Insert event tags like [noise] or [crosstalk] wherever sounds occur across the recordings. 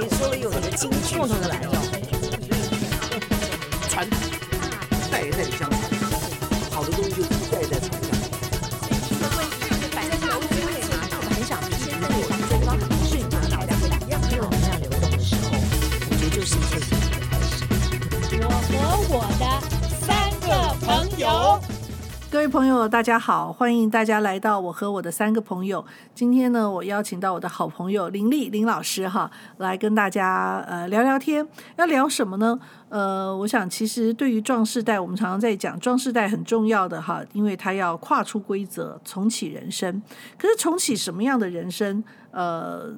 里说了有一个金句，共同的来用。传代代相各位朋友，大家好，欢迎大家来到我和我的三个朋友。今天呢，我邀请到我的好朋友林丽林老师哈，来跟大家呃聊聊天。要聊什么呢？呃，我想其实对于壮士代，我们常常在讲壮世代很重要的哈，因为他要跨出规则，重启人生。可是重启什么样的人生？呃，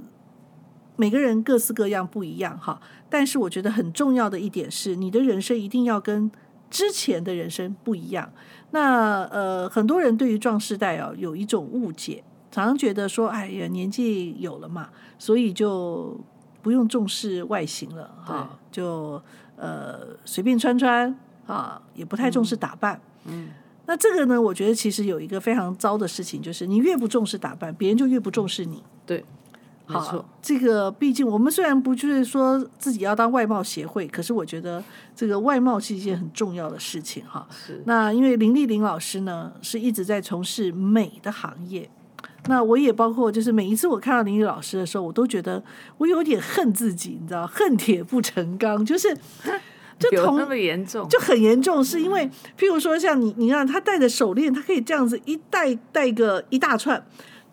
每个人各式各样不一样哈。但是我觉得很重要的一点是，你的人生一定要跟之前的人生不一样。那呃，很多人对于壮士代哦有一种误解，常常觉得说，哎呀，年纪有了嘛，所以就不用重视外形了哈，就呃随便穿穿啊，也不太重视打扮。嗯，那这个呢，我觉得其实有一个非常糟的事情，就是你越不重视打扮，别人就越不重视你。对。好，这个毕竟我们虽然不就是说自己要当外貌协会，可是我觉得这个外貌是一件很重要的事情哈。是。那因为林丽玲老师呢，是一直在从事美的行业，那我也包括就是每一次我看到林丽老师的时候，我都觉得我有点恨自己，你知道，恨铁不成钢，就是 [laughs] 就同那么严重，就很严重，是因为譬如说像你，你看他戴的手链，他可以这样子一戴戴个一大串，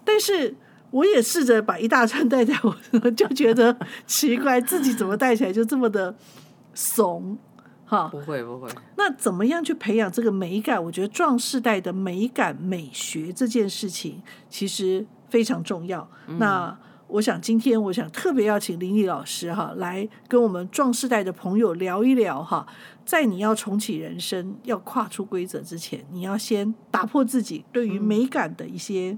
但是。我也试着把一大串戴在我，就觉得奇怪，自己怎么戴起来就这么的怂，哈？不会不会。那怎么样去培养这个美感？我觉得壮世代的美感美学这件事情其实非常重要。嗯、那我想今天我想特别要请林毅老师哈，来跟我们壮世代的朋友聊一聊哈，在你要重启人生、要跨出规则之前，你要先打破自己对于美感的一些。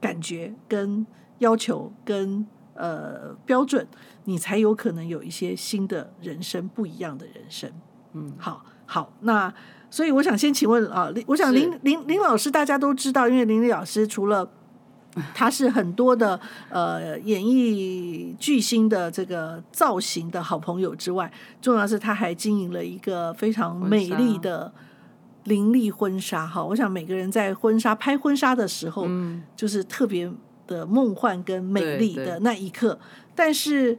感觉跟要求跟呃标准，你才有可能有一些新的人生，不一样的人生。嗯，好，好，那所以我想先请问啊，我想林林林老师大家都知道，因为林林老师除了 [laughs] 他是很多的呃演艺巨星的这个造型的好朋友之外，重要是他还经营了一个非常美丽的。林立婚纱哈，我想每个人在婚纱拍婚纱的时候，嗯，就是特别的梦幻跟美丽的那一刻。但是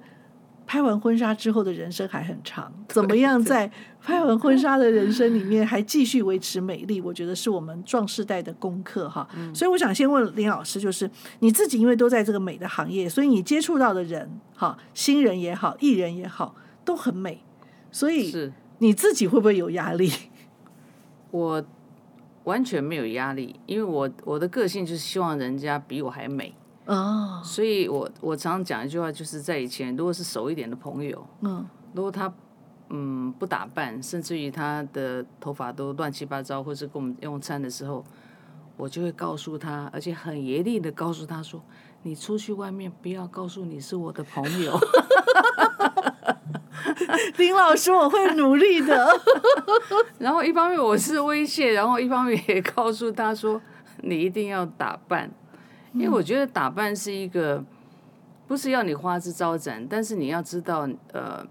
拍完婚纱之后的人生还很长，怎么样在拍完婚纱的人生里面还继续维持美丽？我觉得是我们壮世代的功课哈。所以我想先问林老师，就是你自己因为都在这个美的行业，所以你接触到的人哈，新人也好，艺人也好，都很美，所以你自己会不会有压力？我完全没有压力，因为我我的个性就是希望人家比我还美，oh. 所以我我常常讲一句话，就是在以前，如果是熟一点的朋友，嗯，如果他嗯不打扮，甚至于他的头发都乱七八糟，或是跟我们用餐的时候，我就会告诉他，而且很严厉的告诉他说：“你出去外面不要告诉你是我的朋友。” [laughs] [laughs] 林老师，我会努力的。[laughs] 然后一方面我是威胁，然后一方面也告诉他说：“你一定要打扮，因为我觉得打扮是一个不是要你花枝招展，但是你要知道，呃，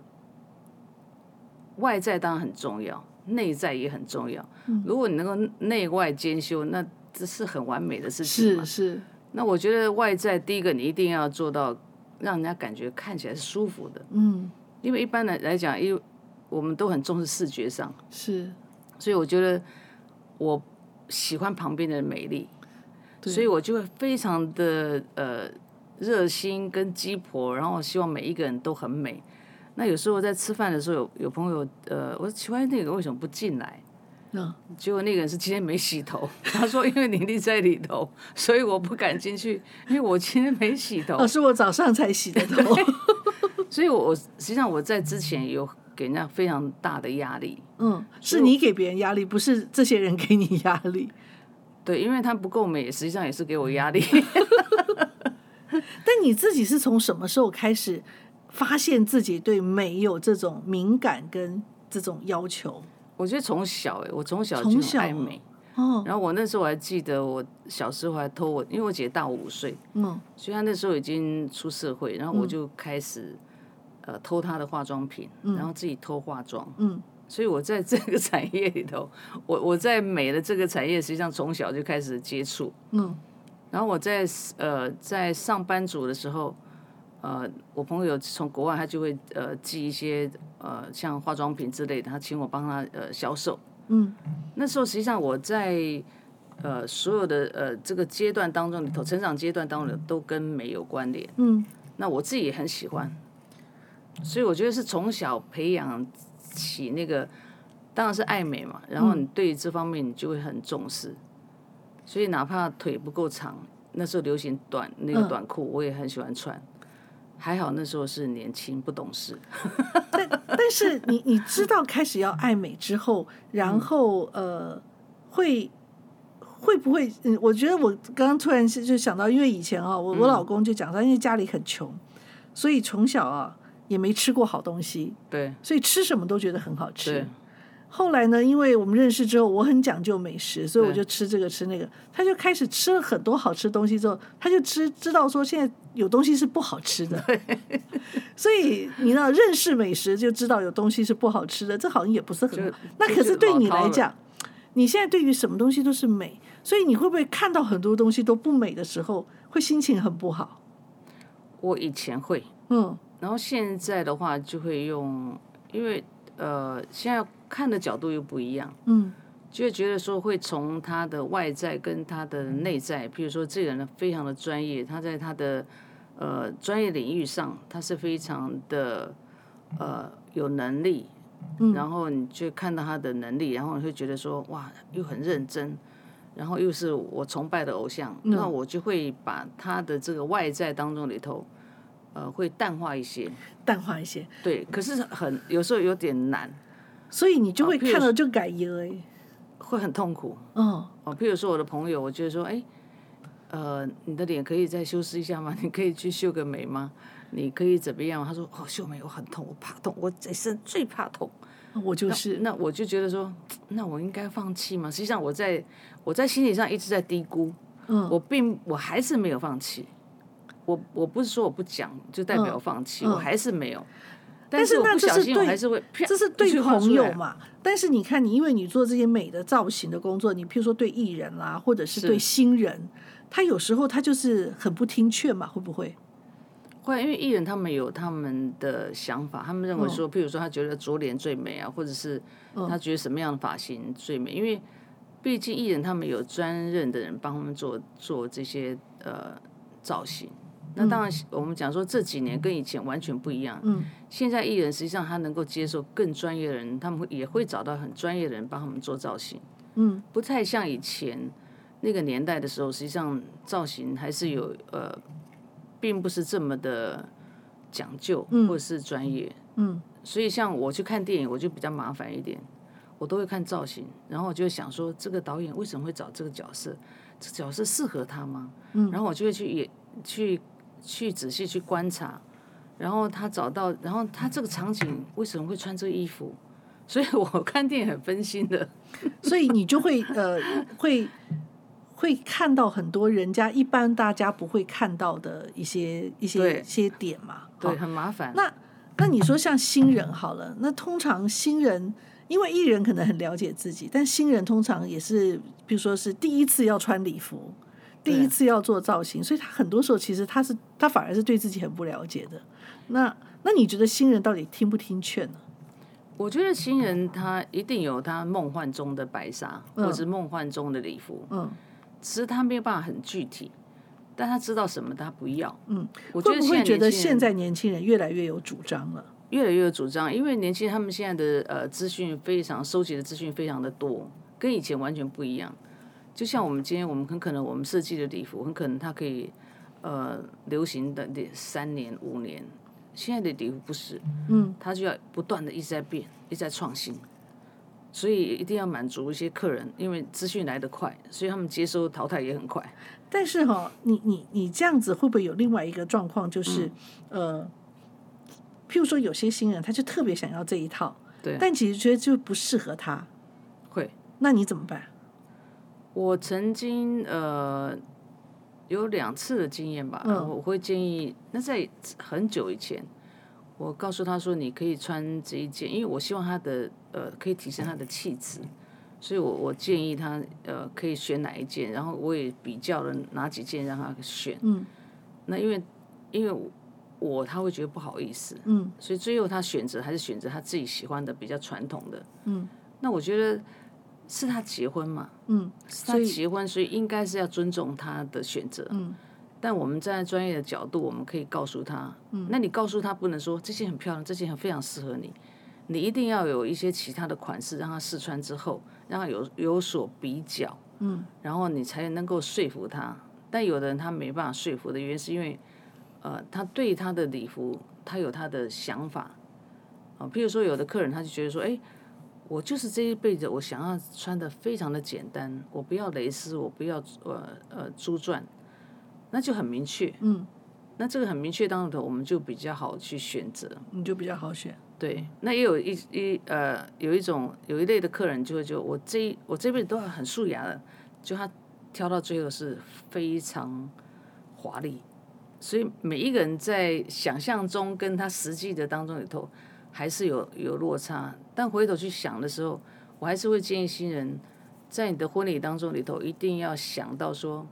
外在当然很重要，内在也很重要。如果你能够内外兼修，那这是很完美的事情嘛。是是。那我觉得外在第一个，你一定要做到让人家感觉看起来是舒服的。嗯。因为一般来来讲，因为我们都很重视视觉上，是，所以我觉得我喜欢旁边的美丽，所以我就会非常的呃热心跟鸡婆，然后希望每一个人都很美。那有时候在吃饭的时候，有有朋友呃，我说奇怪那个为什么不进来？嗯，结果那个人是今天没洗头，[laughs] 他说因为林立在里头，所以我不敢进去，因为我今天没洗头。哦，是我早上才洗的头。[laughs] 所以，我实际上我在之前有给人家非常大的压力。嗯，是你给别人压力，不是这些人给你压力。对，因为他不够美，实际上也是给我压力。[laughs] 但你自己是从什么时候开始发现自己对美有这种敏感跟这种要求？我觉得从小哎，我从小就爱美。哦。然后我那时候我还记得，我小时候还偷我，因为我姐大我五岁。嗯。所以她那时候已经出社会，然后我就开始。呃偷他的化妆品，嗯然后自己偷化妆。嗯所以我在这个产业里头，我我在美的这个产业，实际上从小就开始接触。嗯然后我在呃在上班族的时候，呃，我朋友从国外他就会呃寄一些呃像化妆品之类的，他请我帮他呃销售。嗯那时候实际上我在呃所有的呃这个阶段当中里头，成长阶段当中都跟美有关联。嗯那我自己也很喜欢，所以我觉得是从小培养起那个，当然是爱美嘛。然后你对这方面你就会很重视，所以哪怕腿不够长，那时候流行短那个短裤，我也很喜欢穿。还好那时候是年轻不懂事，但但是你你知道开始要爱美之后，然后呃会会不会？嗯，我觉得我刚刚突然就想到，因为以前啊，我我老公就讲他，因为家里很穷，所以从小啊也没吃过好东西，对所以吃什么都觉得很好吃。后来呢，因为我们认识之后，我很讲究美食，所以我就吃这个吃那个。他就开始吃了很多好吃东西之后，他就知知道说现在有东西是不好吃的。[laughs] 所以你知道认识美食就知道有东西是不好吃的，这好像也不是很好。那可是对你来讲，你现在对于什么东西都是美，所以你会不会看到很多东西都不美的时候，会心情很不好？我以前会，嗯，然后现在的话就会用，因为呃现在。看的角度又不一样，嗯，就会觉得说会从他的外在跟他的内在，譬如说这个人非常的专业，他在他的呃专业领域上他是非常的呃有能力，嗯，然后你就看到他的能力，然后你会觉得说哇又很认真，然后又是我崇拜的偶像，嗯，那我就会把他的这个外在当中里头，呃会淡化一些，淡化一些，对，可是很有时候有点难。所以你就会看到就改耶，哎，会很痛苦。嗯哦，譬如说我的朋友，我觉得说，哎，呃，你的脸可以再修饰一下吗？[laughs] 你可以去修个眉吗？你可以怎么样？他说，哦，修眉我很痛，我怕痛，我这生最怕痛。我就是那，那我就觉得说，那我应该放弃吗？实际上我在我在心理上一直在低估，嗯，我并我还是没有放弃。我我不是说我不讲就代表放弃，嗯嗯、我还是没有。但是那这是对，这是对朋友嘛？但是你看，你因为你做这些美的造型的工作，你譬如说对艺人啦，或者是对新人，他有时候他就是很不听劝嘛，会不会？会，因为艺人他们有他们的想法，他们认为说，譬如说他觉得左脸最美啊，或者是他觉得什么样的发型最美，因为毕竟艺人他们有专任的人帮他们做做这些呃造型。那当然，我们讲说这几年跟以前完全不一样。嗯，现在艺人实际上他能够接受更专业的人，他们会也会找到很专业的人帮他们做造型。嗯，不太像以前那个年代的时候，实际上造型还是有呃，并不是这么的讲究或者是专业。嗯，所以像我去看电影，我就比较麻烦一点，我都会看造型，然后我就会想说，这个导演为什么会找这个角色？这角色适合他吗？嗯，然后我就会去也去。去仔细去观察，然后他找到，然后他这个场景为什么会穿这个衣服？所以我看电影很分心的，所以你就会呃会会看到很多人家一般大家不会看到的一些一些一些点嘛，对，很麻烦。那那你说像新人好了，那通常新人因为艺人可能很了解自己，但新人通常也是，比如说是第一次要穿礼服。第一次要做造型，所以他很多时候其实他是他反而是对自己很不了解的。那那你觉得新人到底听不听劝呢？我觉得新人他一定有他梦幻中的白纱，嗯、或者是梦幻中的礼服，嗯，只是他没有办法很具体，但他知道什么他不要，嗯，我觉得会不会觉得现在年轻人越来越有主张了？越来越有主张，因为年轻人他们现在的呃资讯非常收集的资讯非常的多，跟以前完全不一样。就像我们今天，我们很可能我们设计的礼服，很可能它可以呃流行的三年五年。现在的礼服不是，嗯，它就要不断的一直在变，一直在创新，所以一定要满足一些客人，因为资讯来得快，所以他们接收淘汰也很快。但是哈、哦，你你你这样子会不会有另外一个状况，就是、嗯、呃，譬如说有些新人他就特别想要这一套，对，但其实觉得就不适合他，会，那你怎么办？我曾经呃有两次的经验吧，嗯、我会建议，那在很久以前，我告诉他说，你可以穿这一件，因为我希望他的呃可以提升他的气质，所以我我建议他呃可以选哪一件，然后我也比较了哪几件让他选。嗯，那因为因为我他会觉得不好意思，嗯，所以最后他选择还是选择他自己喜欢的比较传统的。嗯，那我觉得是他结婚嘛，嗯，是他结婚，所以应该是要尊重他的选择。嗯。但我们站在专业的角度，我们可以告诉他，嗯，那你告诉他不能说这件很漂亮，这件很非常适合你，你一定要有一些其他的款式让他试穿之后，让他有有所比较，嗯，然后你才能够说服他。但有的人他没办法说服的原因是因为，呃，他对他的礼服他有他的想法，啊、呃，譬如说有的客人他就觉得说，哎，我就是这一辈子我想要穿的非常的简单，我不要蕾丝，我不要呃呃珠钻。那就很明确，嗯，那这个很明确当中，我们就比较好去选择，你就比较好选。对，那也有一一呃，有一种有一类的客人就会就我这我这辈子都很素雅的，就他挑到最后是非常华丽，所以每一个人在想象中跟他实际的当中里头还是有有落差，但回头去想的时候，我还是会建议新人在你的婚礼当中里头一定要想到说。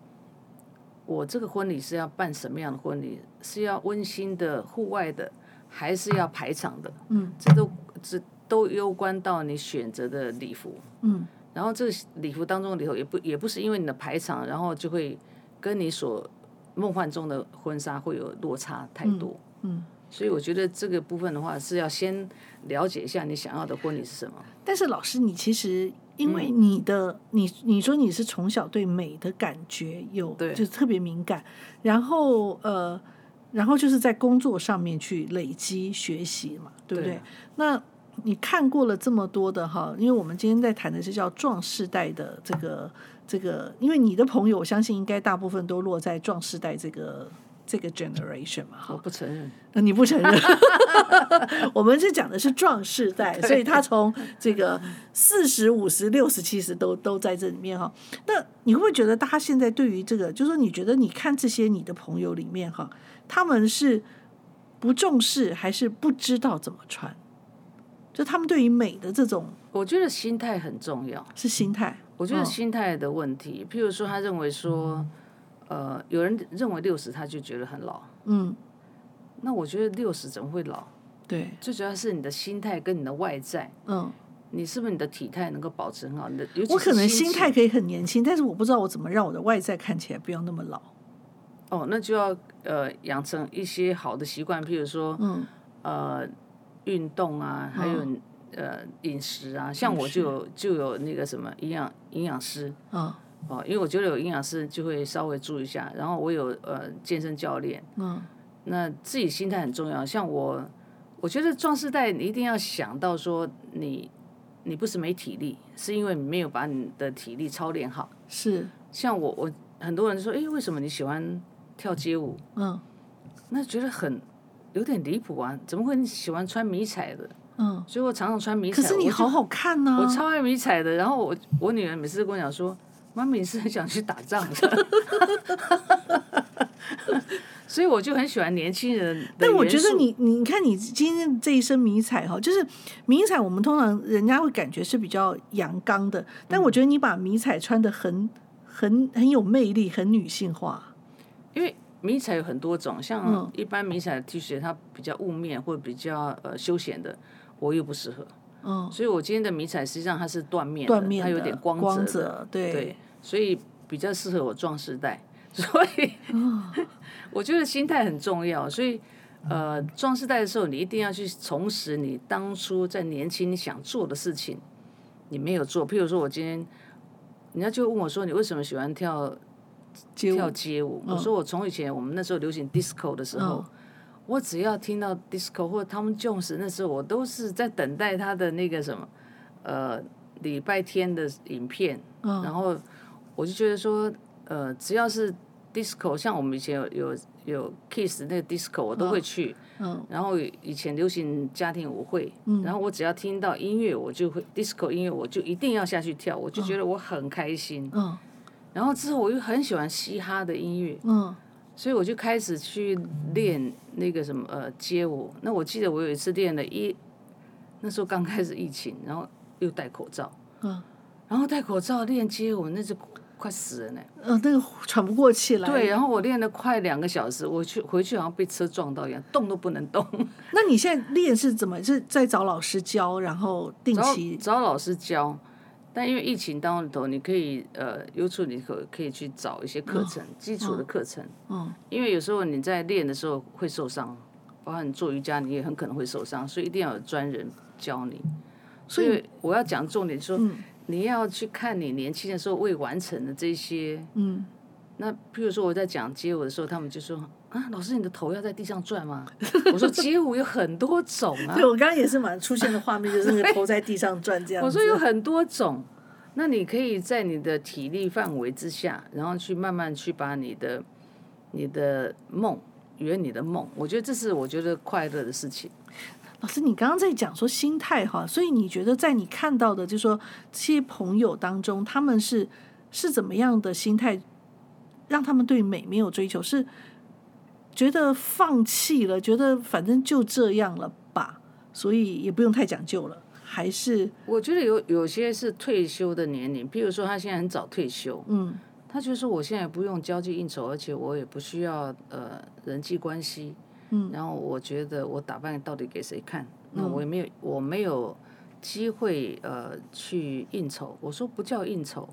我这个婚礼是要办什么样的婚礼？是要温馨的、户外的，还是要排场的？嗯，这都这都攸关到你选择的礼服。嗯，然后这个礼服当中里头也不也不是因为你的排场，然后就会跟你所梦幻中的婚纱会有落差太多。嗯，嗯，所以我觉得这个部分的话是要先了解一下你想要的婚礼是什么。但是老师，你其实。因为你的、嗯、你你说你是从小对美的感觉有，对，就特别敏感，然后呃，然后就是在工作上面去累积学习嘛，对不对？对，那你看过了这么多的哈，因为我们今天在谈的是叫壮世代的这个这个，因为你的朋友我相信应该大部分都落在壮世代这个。这个 generation 嘛，我不承认，呃、你不承认，[laughs] 我们是讲的是壮世代，[laughs] 所以他从这个四十五十六十七十都都在这里面哈。那你会不会觉得大家现在对于这个，就是说你觉得你看这些你的朋友里面哈，他们是不重视还是不知道怎么穿？就他们对于美的这种，我觉得心态很重要，是心态。我觉得心态的问题，哦、譬如说他认为说。呃，有人认为六十他就觉得很老，嗯，那我觉得六十怎么会老？对，最主要是你的心态跟你的外在，嗯，你是不是你的体态能够保持很好？你的我可能心态可以很年轻，但是我不知道我怎么让我的外在看起来不要那么老。哦，那就要呃养成一些好的习惯，譬如说，嗯，呃，运动啊，还有、嗯、呃饮食啊，像我就有就有那个什么营养营养师，嗯。哦，因为我觉得有营养师就会稍微注意一下，然后我有呃健身教练，嗯，那自己心态很重要。像我，我觉得壮士代你一定要想到说你，你不是没体力，是因为你没有把你的体力操练好。是，像我，我很多人说，哎，为什么你喜欢跳街舞？嗯，那觉得很有点离谱啊，怎么会你喜欢穿迷彩的？嗯，所以我常常穿迷彩。可是你好好看呢、啊，我超爱迷彩的。然后我我女儿每次都跟我讲说。妈咪是很想去打仗的，[laughs] 所以我就很喜欢年轻人。但我觉得你，你看你今天这一身迷彩哈，就是迷彩，我们通常人家会感觉是比较阳刚的，但我觉得你把迷彩穿的很、很、很有魅力，很女性化。因为迷彩有很多种，像一般迷彩的 T 恤，它比较雾面或者比较呃休闲的，我又不适合。嗯，所以我今天的迷彩实际上它是缎面，缎面它有点光泽，光泽对。对所以比较适合我壮世代，所以 [laughs] 我觉得心态很重要。所以呃，壮世代的时候，你一定要去重拾你当初在年轻你想做的事情，你没有做。譬如说，我今天人家就问我说：“你为什么喜欢跳街跳街舞？”我说：“我从以前我们那时候流行 disco 的时候，我只要听到 disco 或者 Tom Jones 那时候，我都是在等待他的那个什么呃礼拜天的影片，然后。”我就觉得说，呃，只要是 disco，像我们以前有有有 Kiss 那个 disco，我都会去。嗯。嗯，然后以前流行家庭舞会，嗯，然后我只要听到音乐，我就会 disco 音乐，我就一定要下去跳，我就觉得我很开心。嗯。然后之后我又很喜欢嘻哈的音乐。嗯。所以我就开始去练那个什么呃街舞。那我记得我有一次练了一，那时候刚开始疫情，然后又戴口罩，嗯，然后戴口罩练街舞，那就快死了呢。嗯，那个喘不过气来。对，然后我练了快两个小时，我去回去好像被车撞到一样，动都不能动。[laughs] 那你现在练是怎么？是在找老师教，然后定期找，找老师教。但因为疫情当中，你可以呃，YouTube 你可可以去找一些课程，哦、基础的课程。嗯、哦，因为有时候你在练的时候会受伤，包括你做瑜伽，你也很可能会受伤，所以一定要有专人教你。所以我要讲重点说，说、嗯、你要去看你年轻的时候未完成的这些。嗯，那譬如说我在讲街舞的时候，他们就说啊，老师你的头要在地上转吗？[laughs] 我说街舞有很多种啊。对，我刚刚也是马上出现的画面，就是那个头在地上转这样。我说有很多种。那你可以在你的体力范围之下，然后去慢慢去把你的你的梦圆你的梦，我觉得这是我觉得快乐的事情。老师，你刚刚在讲说心态哈，所以你觉得在你看到的，就是说这些朋友当中，他们是是怎么样的心态，让他们对美没有追求，是觉得放弃了，觉得反正就这样了吧，所以也不用太讲究了。还是我觉得有有些是退休的年龄，比如说他现在很早退休，嗯，他就说我现在不用交际应酬，而且我也不需要呃人际关系，嗯，然后我觉得我打扮到底给谁看？那我也没有我没有机会呃去应酬。我说不叫应酬，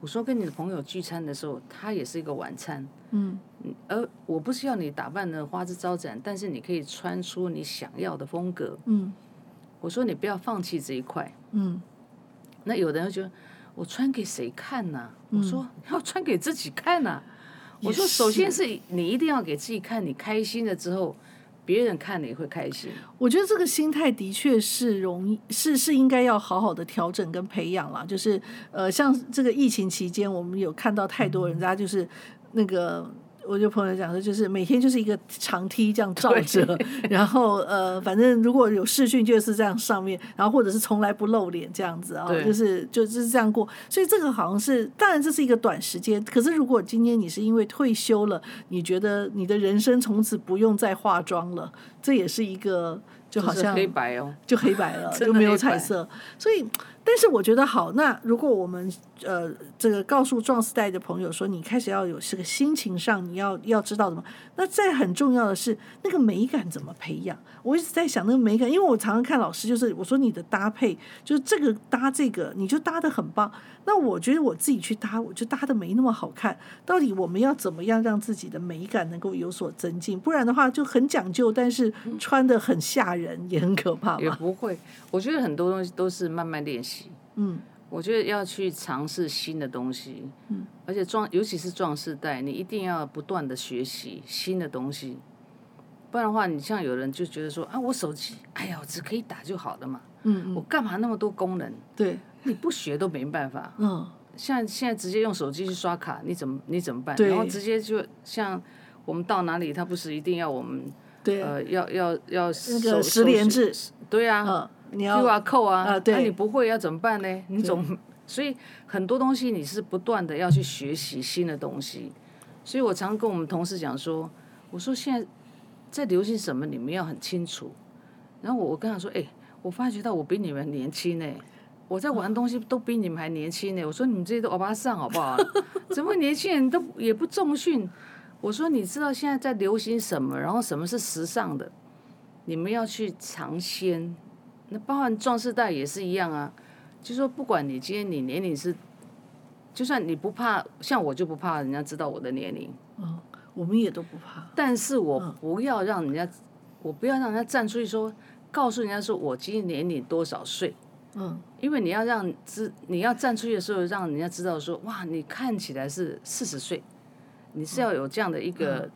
我说跟你的朋友聚餐的时候，它也是一个晚餐，嗯，而我不是要你打扮的花枝招展，但是你可以穿出你想要的风格，嗯。我说你不要放弃这一块，嗯，那有的人就觉得我穿给谁看呢？嗯，我说 [laughs] 要穿给自己看呐。我说首先是你一定要给自己看，你开心了之后，别人看你会开心。我觉得这个心态的确是容易，是是应该要好好的调整跟培养啦。就是呃，像这个疫情期间，我们有看到太多人家就是那个。我就朋友讲说，就是每天就是一个长梯这样照着，[laughs] 然后呃，反正如果有视讯就是这样上面，然后或者是从来不露脸这样子啊，就是就是这样过。所以这个好像是，当然这是一个短时间。可是如果今天你是因为退休了，你觉得你的人生从此不用再化妆了，这也是一个就好像黑白哦，就黑白了，[laughs] 就没有彩色，所以。但是我觉得好，那如果我们呃这个告诉壮时代的朋友说，你开始要有这个心情上，你要要知道什么？那再很重要的是那个美感怎么培养？我一直在想那个美感，因为我常常看老师，就是我说你的搭配，就是这个搭这个，你就搭的很棒。那我觉得我自己去搭，我就搭的没那么好看。到底我们要怎么样让自己的美感能够有所增进？不然的话就很讲究，但是穿的很吓人，也很可怕。也不会，我觉得很多东西都是慢慢练习。嗯，我觉得要去尝试新的东西，嗯，而且壮，尤其是壮世代，你一定要不断的学习新的东西，不然的话，你像有人就觉得说啊，我手机，哎呀，我只可以打就好了嘛，嗯，嗯，我干嘛那么多功能？对，你不学都没办法，嗯，像现在直接用手机去刷卡，你怎么你怎么办？然后直接就像我们到哪里，他不是一定要我们，对，呃，要要要那个实联制，对啊，嗯。你要 QR code 啊，那、你不会要怎么办呢？你总所以很多东西你是不断的要去学习新的东西。所以我常跟我们同事讲说，我说现在在流行什么，你们要很清楚。然后我我跟他说，哎、欸，我发觉到我比你们年轻呢，我在玩东西都比你们还年轻呢。我说你们这些都欧巴桑好不好？[laughs] 怎么年轻人都也不重训？我说你知道现在在流行什么，然后什么是时尚的，你们要去尝鲜。那包含壮士代也是一样啊，就是说不管你今天你年龄是，就算你不怕，像我就不怕人家知道我的年龄，嗯，我们也都不怕。但是我不要让人家，嗯、我不要让人家站出去说，告诉人家说我今年年龄多少岁，嗯，因为你要让知你要站出去的时候，让人家知道说，哇，你看起来是四十岁，你是要有这样的一个。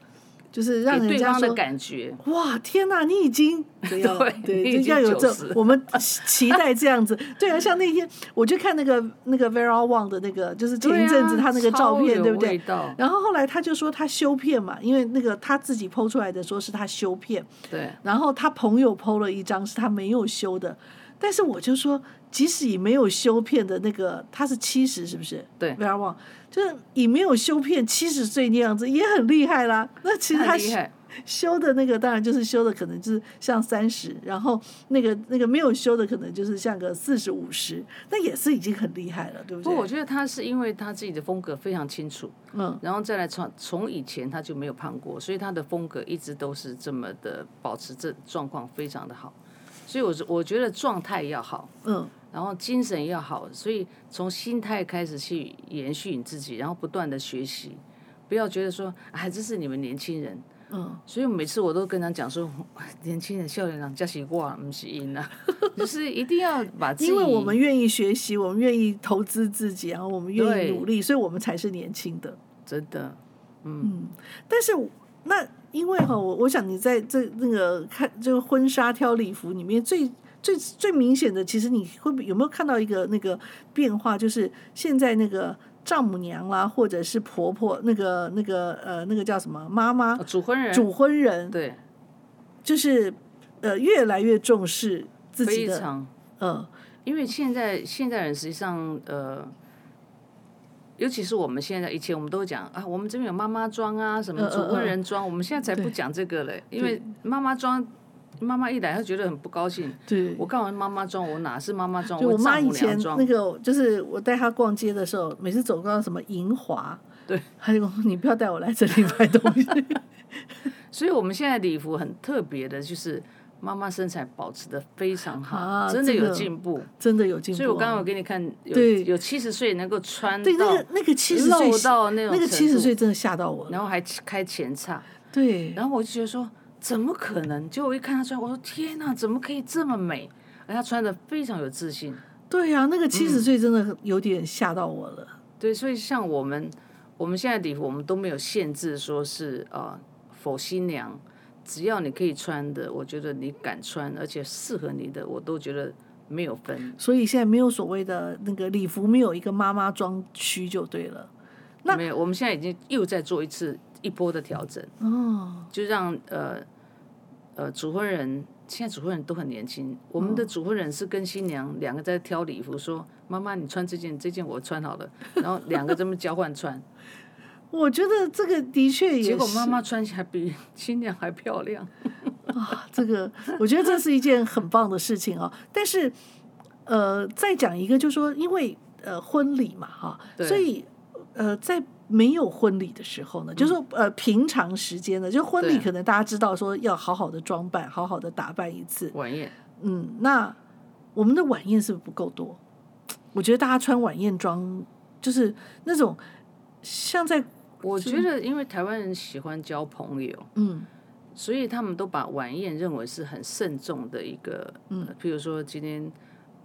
就是让人家的感觉哇，天哪，你已经对 [laughs] 对，要有这我们期待这样子。对啊，像那天我就看那个那个 Vera Wang 的那个，就是前一阵子他那个照片，对不对？然后后来他就说他修片嘛，因为那个他自己 PO 出来的说是他修片，对。然后他朋友 PO 了一张是他没有修的。但是我就说，即使以没有修片的那个，他是七十，是不是？对，不要忘，就是以没有修片七十岁那样子也很厉害啦。那其实他。修的那个当然就是修的，可能就是像三十，然后那个那个没有修的，可能就是像个四十五十，那也是已经很厉害了，对不对？不，我觉得他是因为他自己的风格非常清楚，嗯，然后再来从从以前他就没有胖过，所以他的风格一直都是这么的保持这状况非常的好，所以我我觉得状态要好，嗯，然后精神要好，所以从心态开始去延续你自己，然后不断的学习，不要觉得说，哎，这是你们年轻人。嗯，所以每次我都跟他讲说，[laughs] 年轻人、笑脸人，这是我，不是因啊，[laughs] 就是一定要把自己，因为我们愿意学习，我们愿意投资自己，然后我们愿意努力，所以我们才是年轻的，真的，嗯。嗯，但是那因为哈，我我想你在这那个看这个婚纱挑礼服里面最最最明显的，其实你会不会有没有看到一个那个变化，就是现在那个。丈母娘啦，或者是婆婆，那个、那个、呃，那个叫什么妈妈？主婚人。主婚人。对。就是呃，越来越重视自己的。非常。嗯，因为现在现在人实际上呃，尤其是我们现在以前我们都讲啊，我们这边有妈妈装啊，什么主婚人装，我们现在才不讲这个嘞，因为妈妈装。妈妈一来，她觉得很不高兴。对，我干完妈妈装，我哪是妈妈装？我妈以前那个，就是我带她逛街的时候，每次走到什么银华，对，她就说：“你不要带我来这里买东西。[laughs] ”所以，我们现在礼服很特别的，就是妈妈身材保持的非常好，啊、真的有进步，真的有进步。所以我刚刚我给你看，有对有七十岁能够穿对那个那个七十岁到那种那个七十岁真的吓到我了，然后还开前叉，对，然后我就觉得说。怎么可能？结果我一看她穿，我说天哪，怎么可以这么美？而她穿的非常有自信。对呀、啊，那个七十岁真的有点吓到我了、嗯。对，所以像我们我们现在礼服，我们都没有限制，说是呃，否、呃、新娘，只要你可以穿的，我觉得你敢穿，而且适合你的，我都觉得没有分。所以现在没有所谓的那个礼服，没有一个妈妈装区就对了。那没有，我们现在已经又在做一次。一波的调整哦，就让呃呃主婚人，现在主婚人都很年轻。我们的主婚人是跟新娘两个在挑礼服，说：“妈妈，你穿这件，这件我穿好了。”然后两个这么交换穿。我觉得这个的确也是。结果妈妈穿起来比新娘还漂亮 [laughs] 啊！这个我觉得这是一件很棒的事情啊。但是呃，再讲一个，就是说因为呃婚礼嘛哈，所以呃在。没有婚礼的时候呢，就是说呃平常时间呢，就婚礼可能大家知道说要好好的装扮，好好的打扮一次。晚宴，嗯，那我们的晚宴是不是不够多？我觉得大家穿晚宴装就是那种像在，我觉得因为台湾人喜欢交朋友，嗯，所以他们都把晚宴认为是很慎重的一个，嗯，譬如说今天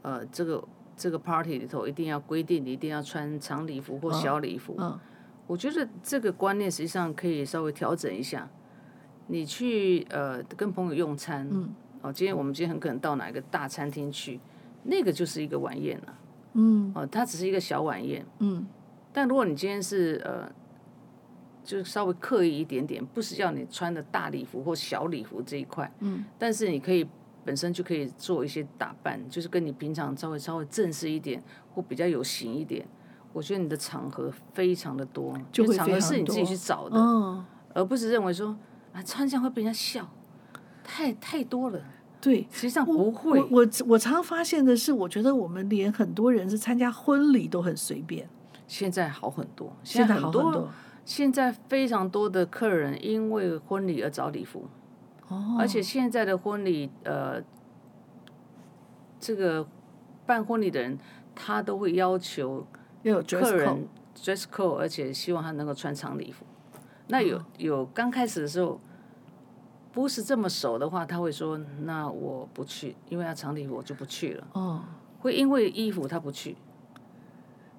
呃这个这个 party 里头一定要规定你一定要穿长礼服或小礼服，嗯。我觉得这个观念实际上可以稍微调整一下。你去呃跟朋友用餐，嗯，哦，今天我们今天很可能到哪一个大餐厅去，那个就是一个晚宴了，嗯，哦，它只是一个小晚宴，嗯。但如果你今天是呃，就是稍微刻意一点点，不是要你穿的大礼服或小礼服这一块，嗯，但是你可以本身就可以做一些打扮，就是跟你平常稍微稍微正式一点或比较有型一点。我觉得你的场合非常的多，就场合是你自己去找的，哦、而不是认为说啊穿这样会被人家笑，太太多了。对，实际上不会。我我我常常发现的是，我觉得我们连很多人是参加婚礼都很随便。现在好很多，现在很多，现在非常多的客人因为婚礼而找礼服，哦，而且现在的婚礼呃，这个办婚礼的人他都会要求。有客人 dress code，而且希望他能够穿长礼服。那有有刚开始的时候，不是这么熟的话，他会说：“那我不去，因为要长礼服，我就不去了。”哦，会因为衣服他不去。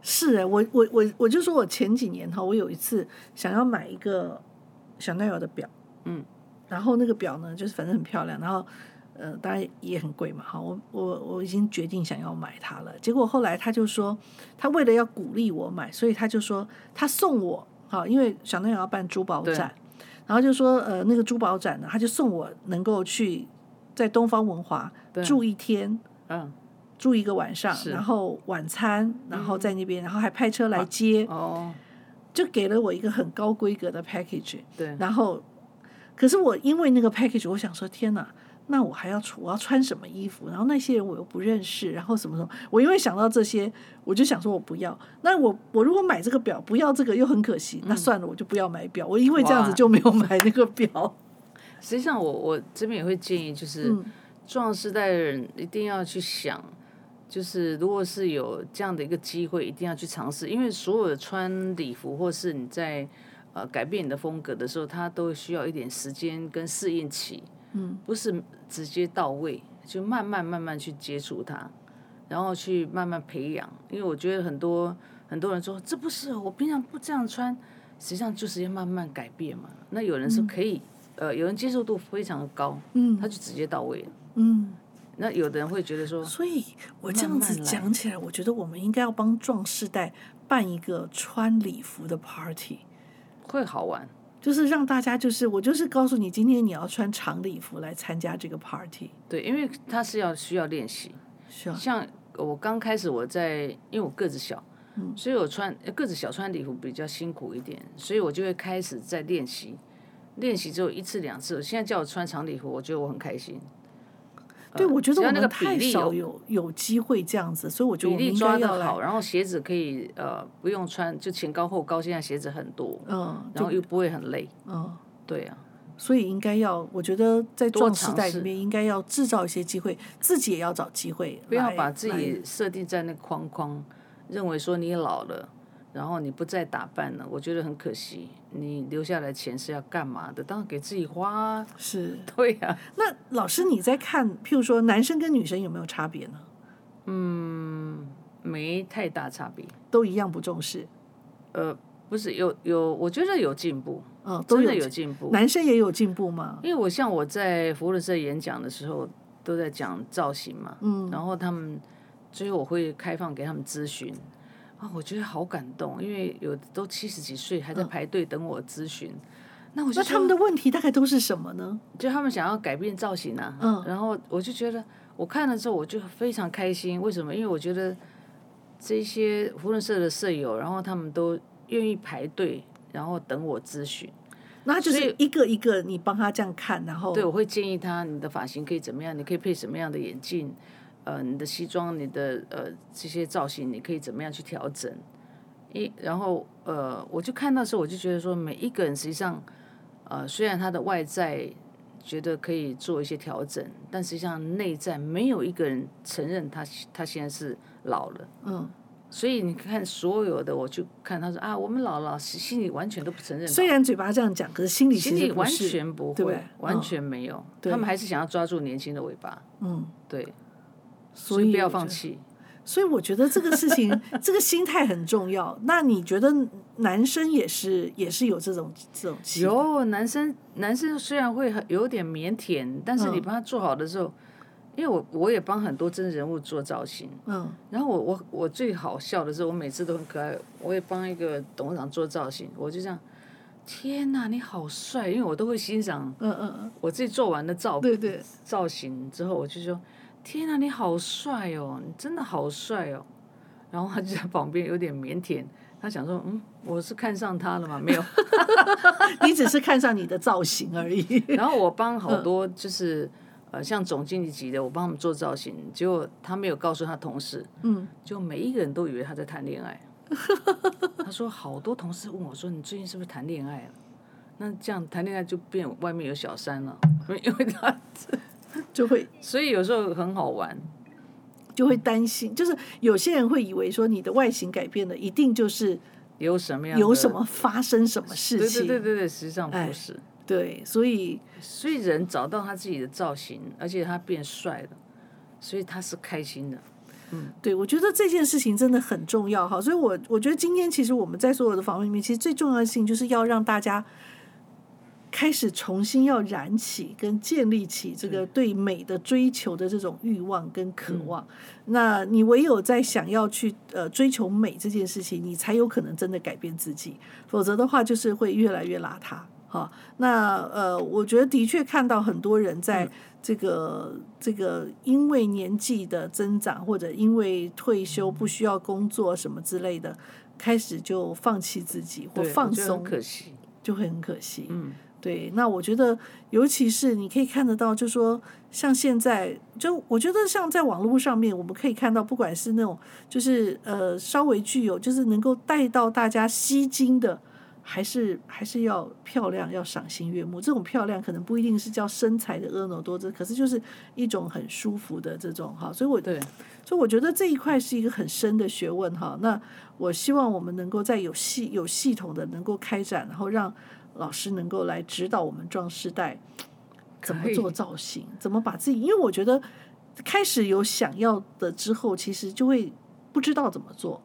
是哎，我我我我就说我前几年哈，我有一次想要买一个香奈儿的表，嗯，然后那个表呢，就是反正很漂亮，然后。呃，当然也很贵嘛，哈，我我我已经决定想要买它了。结果后来他就说，他为了要鼓励我买，所以他就说他送我，哈，因为香奈儿要办珠宝展，然后就说呃那个珠宝展呢，他就送我能够去在东方文华住一天，嗯，住一个晚上，然后晚餐，然后在那边，然后还派车来接，哦，就给了我一个很高规格的 package。对，然后，可是我因为那个 package，我想说，天哪！那我还要出，我要穿什么衣服？然后那些人我又不认识，然后什么什么？我因为想到这些，我就想说我不要。那我我如果买这个表不要这个又很可惜，那算了，我就不要买表。我因为这样子就没有买那个表。实际上我，我我这边也会建议，就是壮世代的人一定要去想，就是如果是有这样的一个机会，一定要去尝试，因为所有的穿礼服或是你在呃改变你的风格的时候，它都需要一点时间跟适应期。嗯，不是直接到位，就慢慢慢慢去接触它，然后去慢慢培养。因为我觉得很多很多人说这不适合我，平常不这样穿，实际上就是要慢慢改变嘛。那有人说可以，嗯、呃，有人接受度非常的高，嗯，他就直接到位了，嗯。那有的人会觉得说，所以我这样子讲起来，我觉得我们应该要帮壮世代办一个穿礼服的 party，会好玩。就是让大家，就是我就是告诉你，今天你要穿长礼服来参加这个 party。对，因为他是要需要练习。是啊。像我刚开始我在，因为我个子小，嗯，所以我穿个子小穿礼服比较辛苦一点，所以我就会开始在练习。练习之后一次两次，现在叫我穿长礼服，我觉得我很开心。对，我觉得我们太少有有机会这样子，所以我觉得我们应该要比例抓得好，然后鞋子可以呃不用穿，就前高后高，现在鞋子很多，嗯，然后又不会很累，嗯，对啊，所以应该要，我觉得在壮时代里面应该要制造一些机会，自己也要找机会，不要把自己设定在那个框框，认为说你老了。然后你不再打扮了，我觉得很可惜。你留下来钱是要干嘛的？当然给自己花。是，[laughs] 对呀、啊。那老师你在看，譬如说男生跟女生有没有差别呢？嗯，没太大差别，都一样不重视。呃，不是，有有，我觉得有进步。嗯、哦，真的有进步。男生也有进步吗？因为我像我在福伦社演讲的时候，都在讲造型嘛。嗯。然后他们最后我会开放给他们咨询。啊，我觉得好感动，因为有都七十几岁还在排队等我咨询。嗯、那我就那他们的问题大概都是什么呢？就他们想要改变造型啊。嗯。然后我就觉得，我看了之后我就非常开心。为什么？因为我觉得这些福伦社的舍友，然后他们都愿意排队，然后等我咨询。那就是一个一个你帮他这样看，然后对，我会建议他，你的发型可以怎么样？你可以配什么样的眼镜？呃，你的西装，你的呃这些造型，你可以怎么样去调整？一然后呃，我就看到时候，我就觉得说，每一个人实际上，呃，虽然他的外在觉得可以做一些调整，但实际上内在没有一个人承认他他现在是老了。嗯。所以你看，所有的我就看他说啊，我们老了，心里完全都不承认。虽然嘴巴这样讲，可是心里心里完全不会，对完全没有。他们还是想要抓住年轻的尾巴。嗯，对。所以，不要放弃。所以我觉得这个事情，[laughs] 这个心态很重要。那你觉得男生也是也是有这种这种？有男生，男生虽然会很有点腼腆，但是你帮他做好的时候，嗯、因为我我也帮很多真人物做造型。嗯。然后我我我最好笑的是，我每次都很可爱。我也帮一个董事长做造型，我就这样，天呐，你好帅！因为我都会欣赏。嗯嗯嗯。我自己做完的造对对造型之后，我就说。天啊，你好帅哦！你真的好帅哦！然后他就在旁边有点腼腆，他想说：“嗯，我是看上他了吗？没有 [laughs] [laughs] 你只是看上你的造型而已。”然后我帮好多就是呃像总经理级的，我帮他们做造型，结果他没有告诉他同事，嗯，就每一个人都以为他在谈恋爱。[laughs] 他说好多同事问我说：“你最近是不是谈恋爱了？”那这样谈恋爱就变外面有小三了，因为他。就会，所以有时候很好玩，就会担心，就是有些人会以为说你的外形改变了，一定就是有什么样有什么发生什么事情？对对对对，实际上不是。哎、对，所以所以人找到他自己的造型，而且他变帅了，所以他是开心的。嗯，对，我觉得这件事情真的很重要哈。所以我我觉得今天其实我们在所有的访问里面，其实最重要的事情就是要让大家。开始重新要燃起跟建立起这个对美的追求的这种欲望跟渴望，嗯、那你唯有在想要去呃追求美这件事情，你才有可能真的改变自己，否则的话就是会越来越邋遢。哈。那呃，我觉得的确看到很多人在这个、嗯、这个因为年纪的增长，或者因为退休不需要工作什么之类的，开始就放弃自己或放松，可惜就会很可惜。嗯。对，那我觉得，尤其是你可以看得到，就说像现在，就我觉得像在网络上面，我们可以看到，不管是那种就是呃稍微具有就是能够带到大家吸睛的，还是还是要漂亮，要赏心悦目。这种漂亮可能不一定是叫身材的婀娜多姿，可是就是一种很舒服的这种哈。所以我对，所以我觉得这一块是一个很深的学问哈。那我希望我们能够在有系有系统的能够开展，然后让。老师能够来指导我们壮世代怎么做造型，怎么把自己，因为我觉得开始有想要的之后，其实就会不知道怎么做，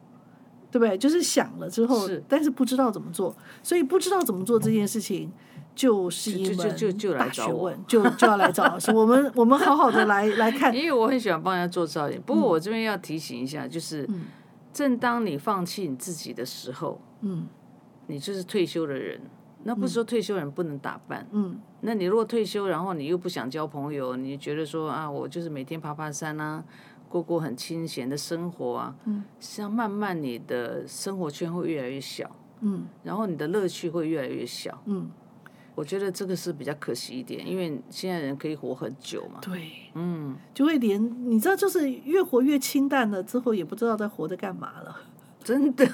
对不对？就是想了之后，是但是不知道怎么做，所以不知道怎么做这件事情，就是一门大学问，就就要来找老师。我们我们好好的来 [laughs] 来看，因为我很喜欢帮人家做造型。不过我这边要提醒一下，就是、嗯、正当你放弃你自己的时候，嗯，你就是退休的人。那不是说退休人不能打扮，嗯，那你如果退休，然后你又不想交朋友，你觉得说啊，我就是每天爬爬山啊，过过很清闲的生活啊，嗯，实际上慢慢你的生活圈会越来越小，嗯，然后你的乐趣会越来越小，嗯，我觉得这个是比较可惜一点，因为现在人可以活很久嘛，对，嗯，就会连你知道，就是越活越清淡了之后，也不知道在活着干嘛了，真的。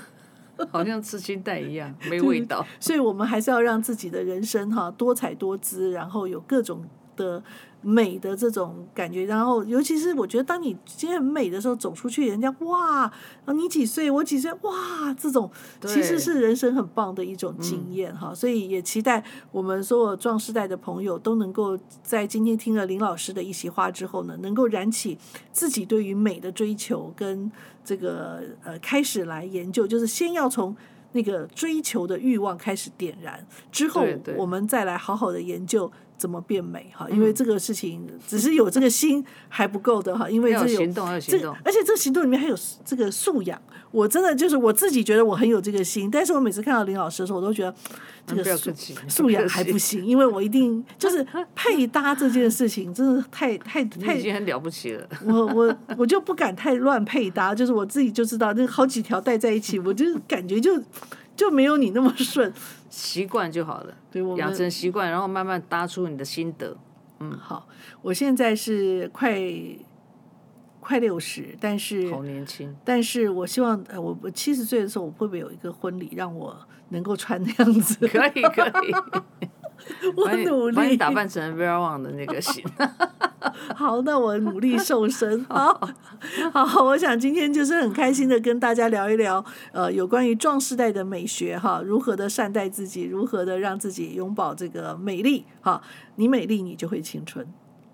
好像吃青菜一样，没味道。[laughs] 所以，我们还是要让自己的人生哈多彩多姿，然后有各种的美的这种感觉。然后，尤其是我觉得，当你今天很美的时候，走出去，人家哇，你几岁？我几岁？哇，这种其实是人生很棒的一种经验哈。所以，也期待我们所有壮世代的朋友都能够在今天听了林老师的一席话之后呢，能够燃起自己对于美的追求跟。这个呃，开始来研究，就是先要从那个追求的欲望开始点燃，之后我们再来好好的研究怎么变美哈。因为这个事情只是有这个心还不够的哈，因为这有行动，有行动，而且这行动里面还有这个素养。我真的就是我自己觉得我很有这个心，但是我每次看到林老师的时候，我都觉得。这个素素养还不行，因为我一定就是配搭这件事情，真的太太太 [laughs] 已经很了不起了。我我我就不敢太乱配搭，就是我自己就知道，那好几条带在一起，我就感觉就就没有你那么顺。习惯就好了，对，我养成习惯，然后慢慢搭出你的心得。嗯，好，我现在是快快六十，但是好年轻，但是我希望，呃，我我七十岁的时候，我会不会有一个婚礼让我。能够穿那样子，可以可以，[laughs] 我努力把你打扮成 Vera Wang 的那个型。[laughs] 好，那我努力瘦身。[laughs] 好，好，我想今天就是很开心的跟大家聊一聊，呃，有关于壮世代的美学哈，如何的善待自己，如何的让自己拥抱这个美丽哈，你美丽，你就会青春。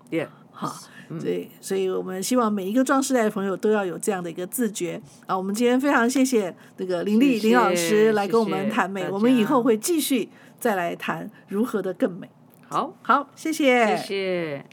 Yeah，好。对，所以我们希望每一个壮世代的朋友都要有这样的一个自觉啊！我们今天非常谢谢那个林丽林老师来跟我们谈美，我们以后会继续再来谈如何的更美。好，好，谢谢，谢谢。